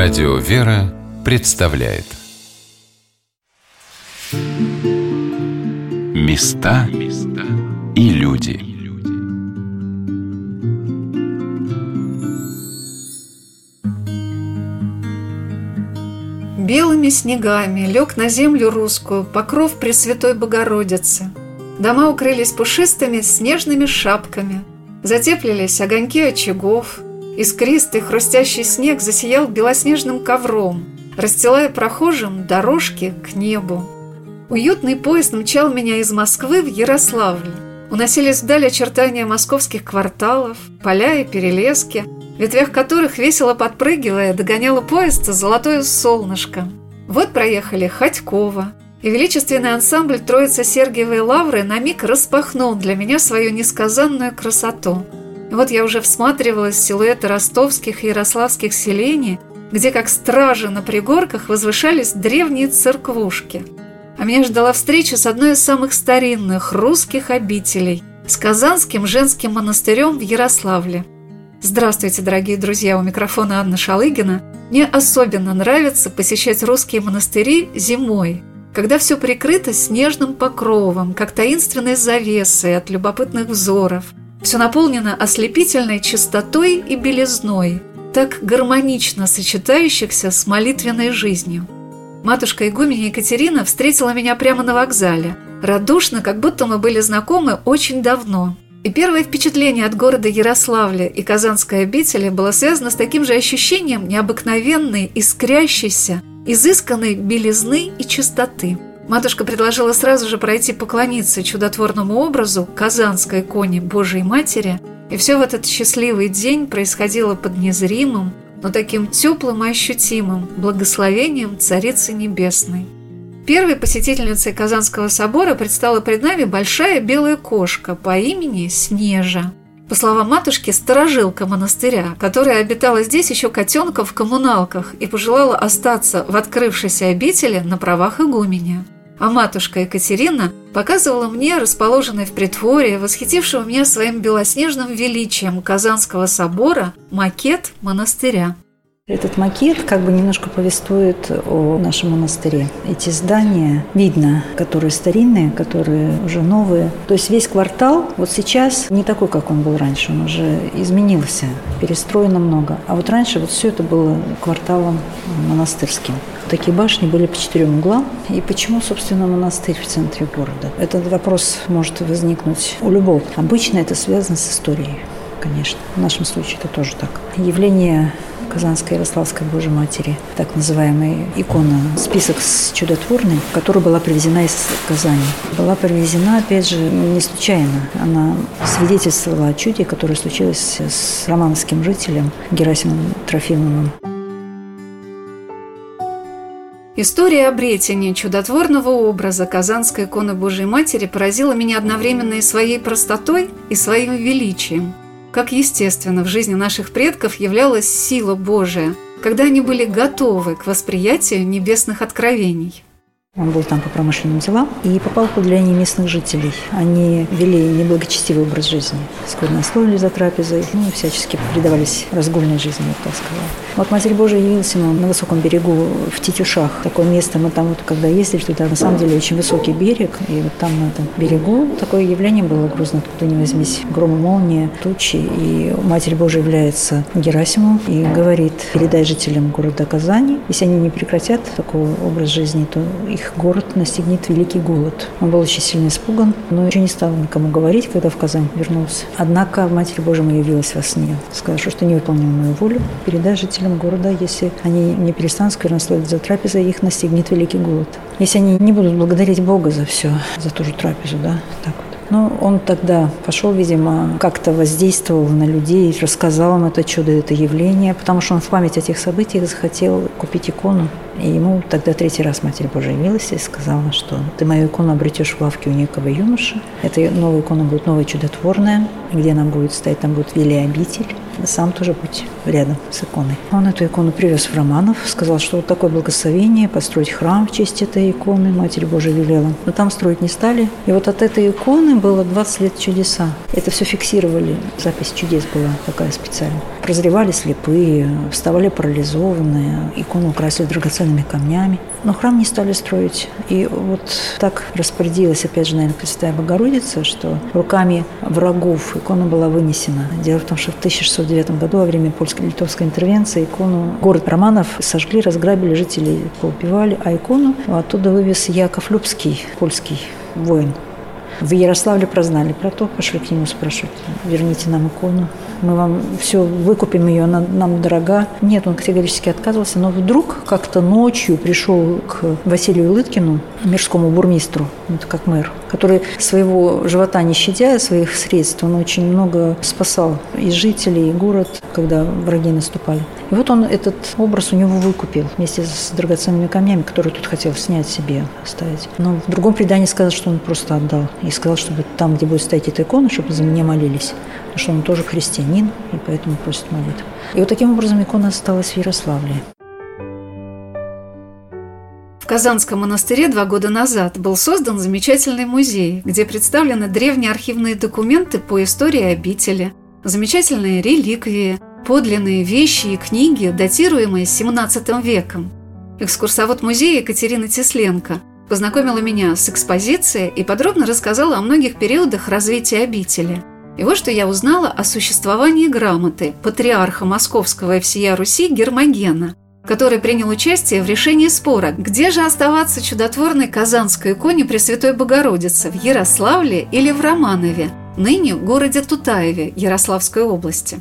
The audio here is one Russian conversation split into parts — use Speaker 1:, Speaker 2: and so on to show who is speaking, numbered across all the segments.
Speaker 1: Радио «Вера» представляет Места и люди
Speaker 2: Белыми снегами лег на землю русскую покров Пресвятой Богородицы. Дома укрылись пушистыми снежными шапками, затеплились огоньки очагов – Искристый хрустящий снег засиял белоснежным ковром, расстилая прохожим дорожки к небу. Уютный поезд мчал меня из Москвы в Ярославль. Уносились вдаль очертания московских кварталов, поля и перелески, в ветвях которых весело подпрыгивая догоняло поезд золотое солнышко. Вот проехали Ходькова, и величественный ансамбль Троицы Сергиевой Лавры на миг распахнул для меня свою несказанную красоту – вот я уже всматривалась в силуэты ростовских и ярославских селений, где как стражи на пригорках возвышались древние церквушки. А меня ждала встреча с одной из самых старинных русских обителей – с Казанским женским монастырем в Ярославле. Здравствуйте, дорогие друзья, у микрофона Анна Шалыгина. Мне особенно нравится посещать русские монастыри зимой, когда все прикрыто снежным покровом, как таинственной завесой от любопытных взоров – все наполнено ослепительной чистотой и белизной, так гармонично сочетающихся с молитвенной жизнью. Матушка игуменя Екатерина встретила меня прямо на вокзале, радушно, как будто мы были знакомы очень давно. И первое впечатление от города Ярославля и Казанской обители было связано с таким же ощущением необыкновенной, искрящейся, изысканной белизны и чистоты – Матушка предложила сразу же пройти поклониться чудотворному образу Казанской иконе Божией Матери, и все в этот счастливый день происходило под незримым, но таким теплым и ощутимым благословением Царицы Небесной. Первой посетительницей Казанского собора предстала пред нами большая белая кошка по имени Снежа. По словам матушки, сторожилка монастыря, которая обитала здесь еще котенка в коммуналках и пожелала остаться в открывшейся обители на правах игуменя а матушка Екатерина показывала мне расположенный в притворе, восхитившего меня своим белоснежным величием Казанского собора, макет монастыря.
Speaker 3: Этот макет как бы немножко повествует о нашем монастыре. Эти здания видно, которые старинные, которые уже новые. То есть весь квартал вот сейчас не такой, как он был раньше. Он уже изменился, перестроено много. А вот раньше вот все это было кварталом монастырским. Такие башни были по четырем углам. И почему, собственно, монастырь в центре города? Этот вопрос может возникнуть у любого. Обычно это связано с историей конечно. В нашем случае это тоже так. Явление Казанской Ярославской Божьей Матери, так называемая икона, список с чудотворной, которая была привезена из Казани. Была привезена, опять же, не случайно. Она свидетельствовала о чуде, которое случилось с романовским жителем Герасимом Трофимовым.
Speaker 2: История обретения чудотворного образа Казанской иконы Божьей Матери поразила меня одновременно и своей простотой, и своим величием – как естественно в жизни наших предков являлась сила Божия, когда они были готовы к восприятию небесных откровений.
Speaker 3: Он был там по промышленным делам и попал под влияние местных жителей. Они вели неблагочестивый образ жизни. Сквернословили за трапезой, ну и всячески предавались разгульной жизни, я так сказала. Вот Матерь Божия явилась ему на высоком берегу в Тетюшах. Такое место, мы там вот когда ездили туда, на самом деле очень высокий берег. И вот там на этом берегу такое явление было грозно, откуда не возьмись. Гром и молния, тучи. И Матерь Божия является Герасимом и говорит, передай жителям города Казани, если они не прекратят такой образ жизни, то их город настигнет великий голод. Он был очень сильно испуган, но еще не стал никому говорить, когда в Казань вернулся. Однако Матерь Божия явилась во сне. Сказала, что не выполнил мою волю. Передай жителям города, если они не перестанут сквернословить за трапезой, их настигнет великий голод. Если они не будут благодарить Бога за все, за ту же трапезу, да, так. Но он тогда пошел, видимо, как-то воздействовал на людей, рассказал им это чудо, это явление, потому что он в память о тех событиях захотел купить икону И ему тогда третий раз Матерь Божия явилась и сказала, что ты мою икону обретешь в лавке у некого юноши. Эта новая икона будет новая чудотворная, где она будет стоять, там будет Вилли обитель. Сам тоже будь рядом с иконой. Он эту икону привез в Романов, сказал, что вот такое благословение, построить храм в честь этой иконы, Матерь Божия велела. Но там строить не стали. И вот от этой иконы было 20 лет чудеса. Это все фиксировали. Запись чудес была такая специальная. Прозревали слепые, вставали парализованные, икону украсили драгоценными камнями. Но храм не стали строить. И вот так распорядилась, опять же, наверное, Пресвятая Богородица, что руками врагов икона была вынесена. Дело в том, что в 1609 году во время польско-литовской интервенции икону город Романов сожгли, разграбили, жители поубивали, а икону оттуда вывез Яков Любский, польский воин. В Ярославле прознали про то, пошли к нему спрашивать, верните нам икону, мы вам все выкупим ее, она нам дорога. Нет, он категорически отказывался, но вдруг как-то ночью пришел к Василию Лыткину, мирскому бурмистру, это как мэр, который своего живота не щадя, своих средств, он очень много спасал и жителей, и город, когда враги наступали. И вот он этот образ у него выкупил вместе с драгоценными камнями, которые тут хотел снять себе, оставить. Но в другом предании сказано, что он просто отдал и сказал, чтобы там, где будет стоять эта икона, чтобы за меня молились потому что он тоже христианин, и поэтому просит молитву. И вот таким образом икона осталась в Ярославле.
Speaker 2: В Казанском монастыре два года назад был создан замечательный музей, где представлены древние архивные документы по истории обители, замечательные реликвии, подлинные вещи и книги, датируемые XVII веком. Экскурсовод музея Екатерина Тесленко познакомила меня с экспозицией и подробно рассказала о многих периодах развития обители – и вот что я узнала о существовании грамоты патриарха Московского и всея Руси Гермогена, который принял участие в решении спора, где же оставаться чудотворной казанской иконе Пресвятой Богородицы, в Ярославле или в Романове, ныне городе Тутаеве Ярославской области.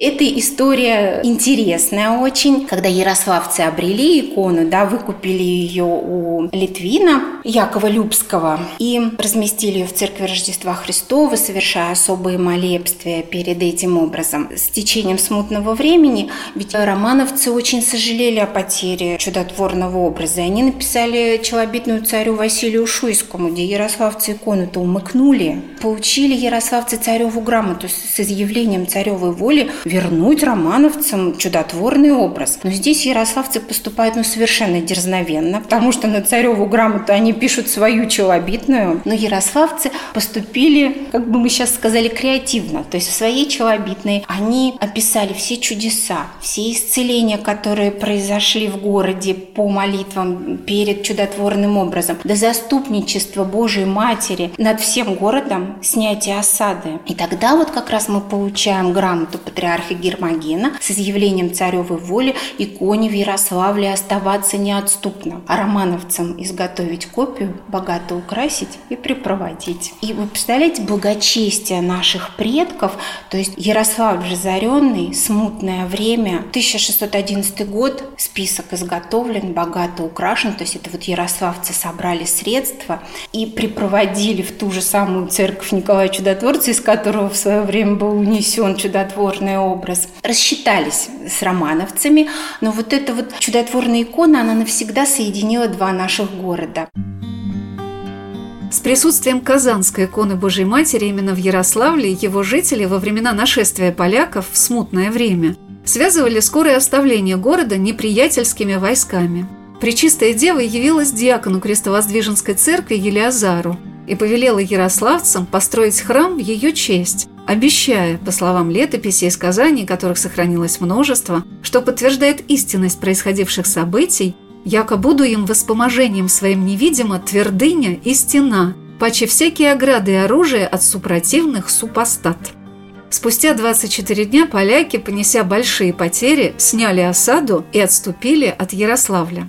Speaker 4: Эта история интересная очень. Когда ярославцы обрели икону, да, выкупили ее у Литвина Якова Любского и разместили ее в церкви Рождества Христова, совершая особые молебствия перед этим образом. С течением смутного времени, ведь романовцы очень сожалели о потере чудотворного образа, и они написали челобитную царю Василию Шуйскому, где ярославцы икону-то умыкнули. Получили ярославцы цареву грамоту с изъявлением царевой воли вернуть романовцам чудотворный образ. Но здесь ярославцы поступают ну, совершенно дерзновенно, потому что на цареву грамоту они пишут свою челобитную, но ярославцы поступили, как бы мы сейчас сказали, креативно. То есть в своей челобитной они описали все чудеса, все исцеления, которые произошли в городе по молитвам перед чудотворным образом, до заступничества Божией Матери над всем городом, снятие осады. И тогда вот как раз мы получаем грамоту патриарха патриарха Гермогена с изъявлением царевой воли иконе в Ярославле оставаться неотступно, а романовцам изготовить копию, богато украсить и припроводить. И вы представляете благочестие наших предков, то есть Ярослав разоренный, смутное время, 1611 год, список изготовлен, богато украшен, то есть это вот ярославцы собрали средства и припроводили в ту же самую церковь Николая Чудотворца, из которого в свое время был унесен чудотворный образ. Рассчитались с романовцами, но вот эта вот чудотворная икона, она навсегда соединила два наших города.
Speaker 2: С присутствием Казанской иконы Божьей Матери именно в Ярославле его жители во времена нашествия поляков в смутное время связывали скорое оставление города неприятельскими войсками. Пречистая Дева явилась диакону Крестовоздвиженской церкви Елиазару и повелела ярославцам построить храм в ее честь, обещая, по словам летописей и сказаний, которых сохранилось множество, что подтверждает истинность происходивших событий, яко буду им воспоможением своим невидимо твердыня и стена, паче всякие ограды и оружие от супротивных супостат. Спустя 24 дня поляки, понеся большие потери, сняли осаду и отступили от Ярославля.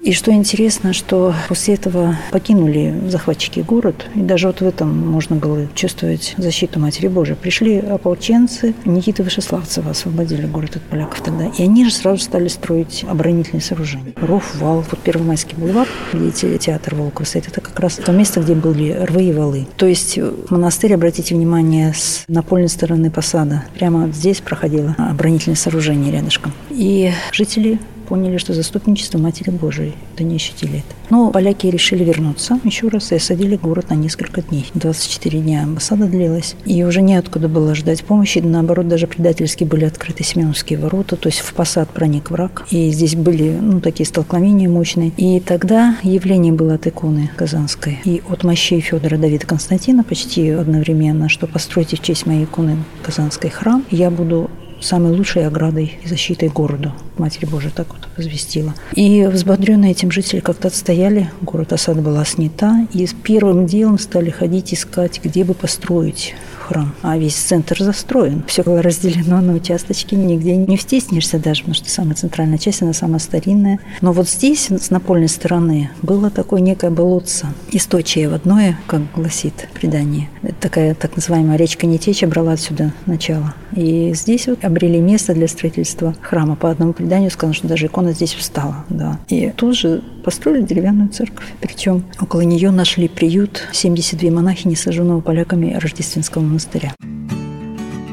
Speaker 3: И что интересно, что после этого покинули захватчики город, и даже вот в этом можно было чувствовать защиту Матери Божией. Пришли ополченцы, Никита Вышеславцева освободили город от поляков тогда, и они же сразу стали строить оборонительные сооружения. Ров, вал, вот Первомайский бульвар, где театр Волкова стоит, это как раз то место, где были рвы и валы. То есть монастырь, обратите внимание, с напольной стороны посада, прямо здесь проходило оборонительное сооружение рядышком. И жители поняли, что заступничество Матери Божией. Это не ощутили это. Но поляки решили вернуться еще раз и осадили город на несколько дней. 24 дня амбассада длилась. И уже неоткуда было ждать помощи. Наоборот, даже предательски были открыты Семеновские ворота. То есть в посад проник враг. И здесь были ну, такие столкновения мощные. И тогда явление было от иконы Казанской и от мощей Федора Давида Константина почти одновременно, что постройте в честь моей иконы Казанской храм, я буду самой лучшей оградой и защитой городу. Матерь Божия так вот возвестила. И взбодренные этим жители как-то отстояли, город осада была снята, и первым делом стали ходить искать, где бы построить храм. А весь центр застроен. Все было разделено на участочки, нигде не втиснешься даже, потому что самая центральная часть, она самая старинная. Но вот здесь, с напольной стороны, было такое некое болотце, источие водное, как гласит предание. Это такая так называемая речка Нетеча брала отсюда начало. И здесь вот обрели место для строительства храма. По одному преданию сказано, что даже икона здесь встала. Да. И тут же построили деревянную церковь. Причем около нее нашли приют 72 монахини, сожженного поляками Рождественского монастыря.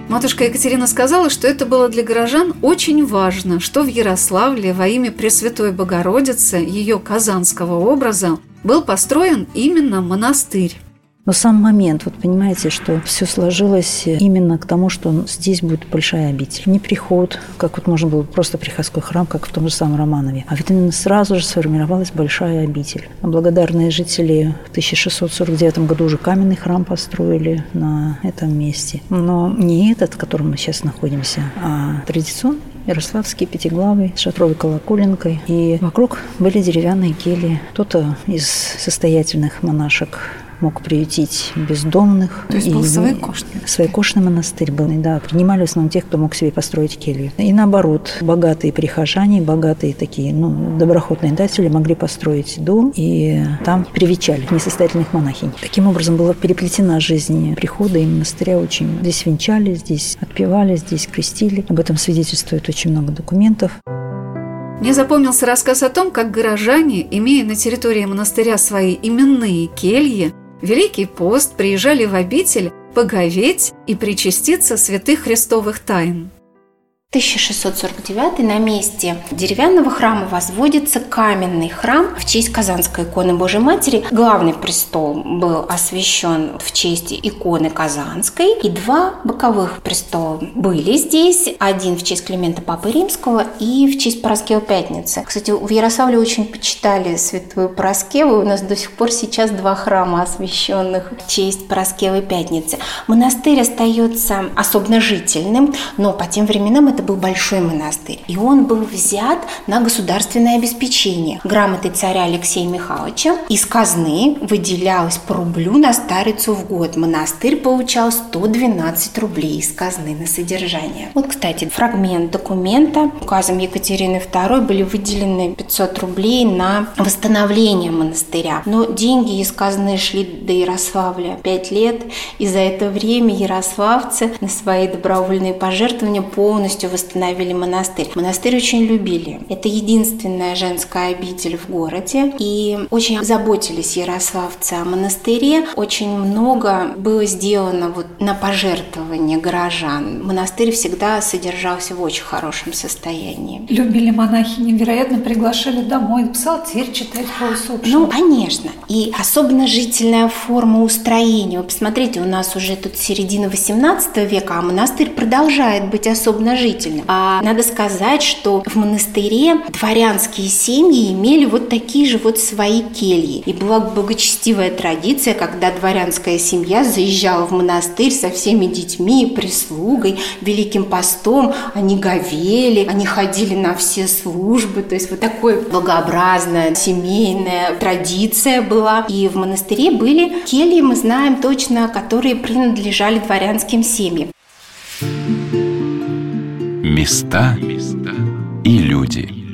Speaker 2: Матушка Екатерина сказала, что это было для горожан очень важно, что в Ярославле во имя Пресвятой Богородицы, ее казанского образа, был построен именно монастырь.
Speaker 3: Но сам момент, вот понимаете, что все сложилось именно к тому, что здесь будет большая обитель. Не приход, как вот можно было просто приходской храм, как в том же самом Романове, а ведь именно сразу же сформировалась большая обитель. Благодарные жители в 1649 году уже каменный храм построили на этом месте. Но не этот, в котором мы сейчас находимся, а традиционный Ярославский, Пятиглавый, с шатровой колоколенкой. И вокруг были деревянные кельи. Кто-то из состоятельных монашек мог приютить бездомных.
Speaker 2: То есть был своекошный?
Speaker 3: Своекошный монастырь был, да. Принимали в основном тех, кто мог себе построить келью. И наоборот, богатые прихожане, богатые такие, ну, доброходные датели могли построить дом, и там привечали несостоятельных монахинь. Таким образом была переплетена жизнь прихода и монастыря очень. Здесь венчали, здесь отпевали, здесь крестили. Об этом свидетельствует очень много документов.
Speaker 2: Мне запомнился рассказ о том, как горожане, имея на территории монастыря свои именные кельи, Великий пост приезжали в обитель поговеть и причаститься святых христовых тайн.
Speaker 4: 1649 на месте деревянного храма возводится каменный храм в честь Казанской иконы Божьей Матери. Главный престол был освящен в честь иконы Казанской, и два боковых престола были здесь. Один в честь Климента Папы Римского и в честь Пороскева Пятницы. Кстати, в Ярославле очень почитали святую Пороскеву. У нас до сих пор сейчас два храма, освященных в честь Пороскевой Пятницы. Монастырь остается особенно жительным, но по тем временам это был большой монастырь, и он был взят на государственное обеспечение. Грамотой царя Алексея Михайловича из казны выделялось по рублю на старицу в год. Монастырь получал 112 рублей из казны на содержание. Вот, кстати, фрагмент документа. Указом Екатерины II были выделены 500 рублей на восстановление монастыря. Но деньги из казны шли до Ярославля 5 лет, и за это время ярославцы на свои добровольные пожертвования полностью восстановили монастырь. Монастырь очень любили. Это единственная женская обитель в городе. И очень заботились ярославцы о монастыре. Очень много было сделано вот на пожертвование горожан. Монастырь всегда содержался в очень хорошем состоянии.
Speaker 2: Любили монахи невероятно, приглашали домой, псалтирь читать по усопшим.
Speaker 4: Ну, конечно. И особенно жительная форма устроения. Вы посмотрите, у нас уже тут середина 18 века, а монастырь продолжает быть особенно жительным удивительно. А надо сказать, что в монастыре дворянские семьи имели вот такие же вот свои кельи. И была благочестивая традиция, когда дворянская семья заезжала в монастырь со всеми детьми, прислугой, великим постом. Они говели, они ходили на все службы. То есть вот такой благообразная семейная традиция была. И в монастыре были кельи, мы знаем точно, которые принадлежали дворянским семьям.
Speaker 1: Места и люди.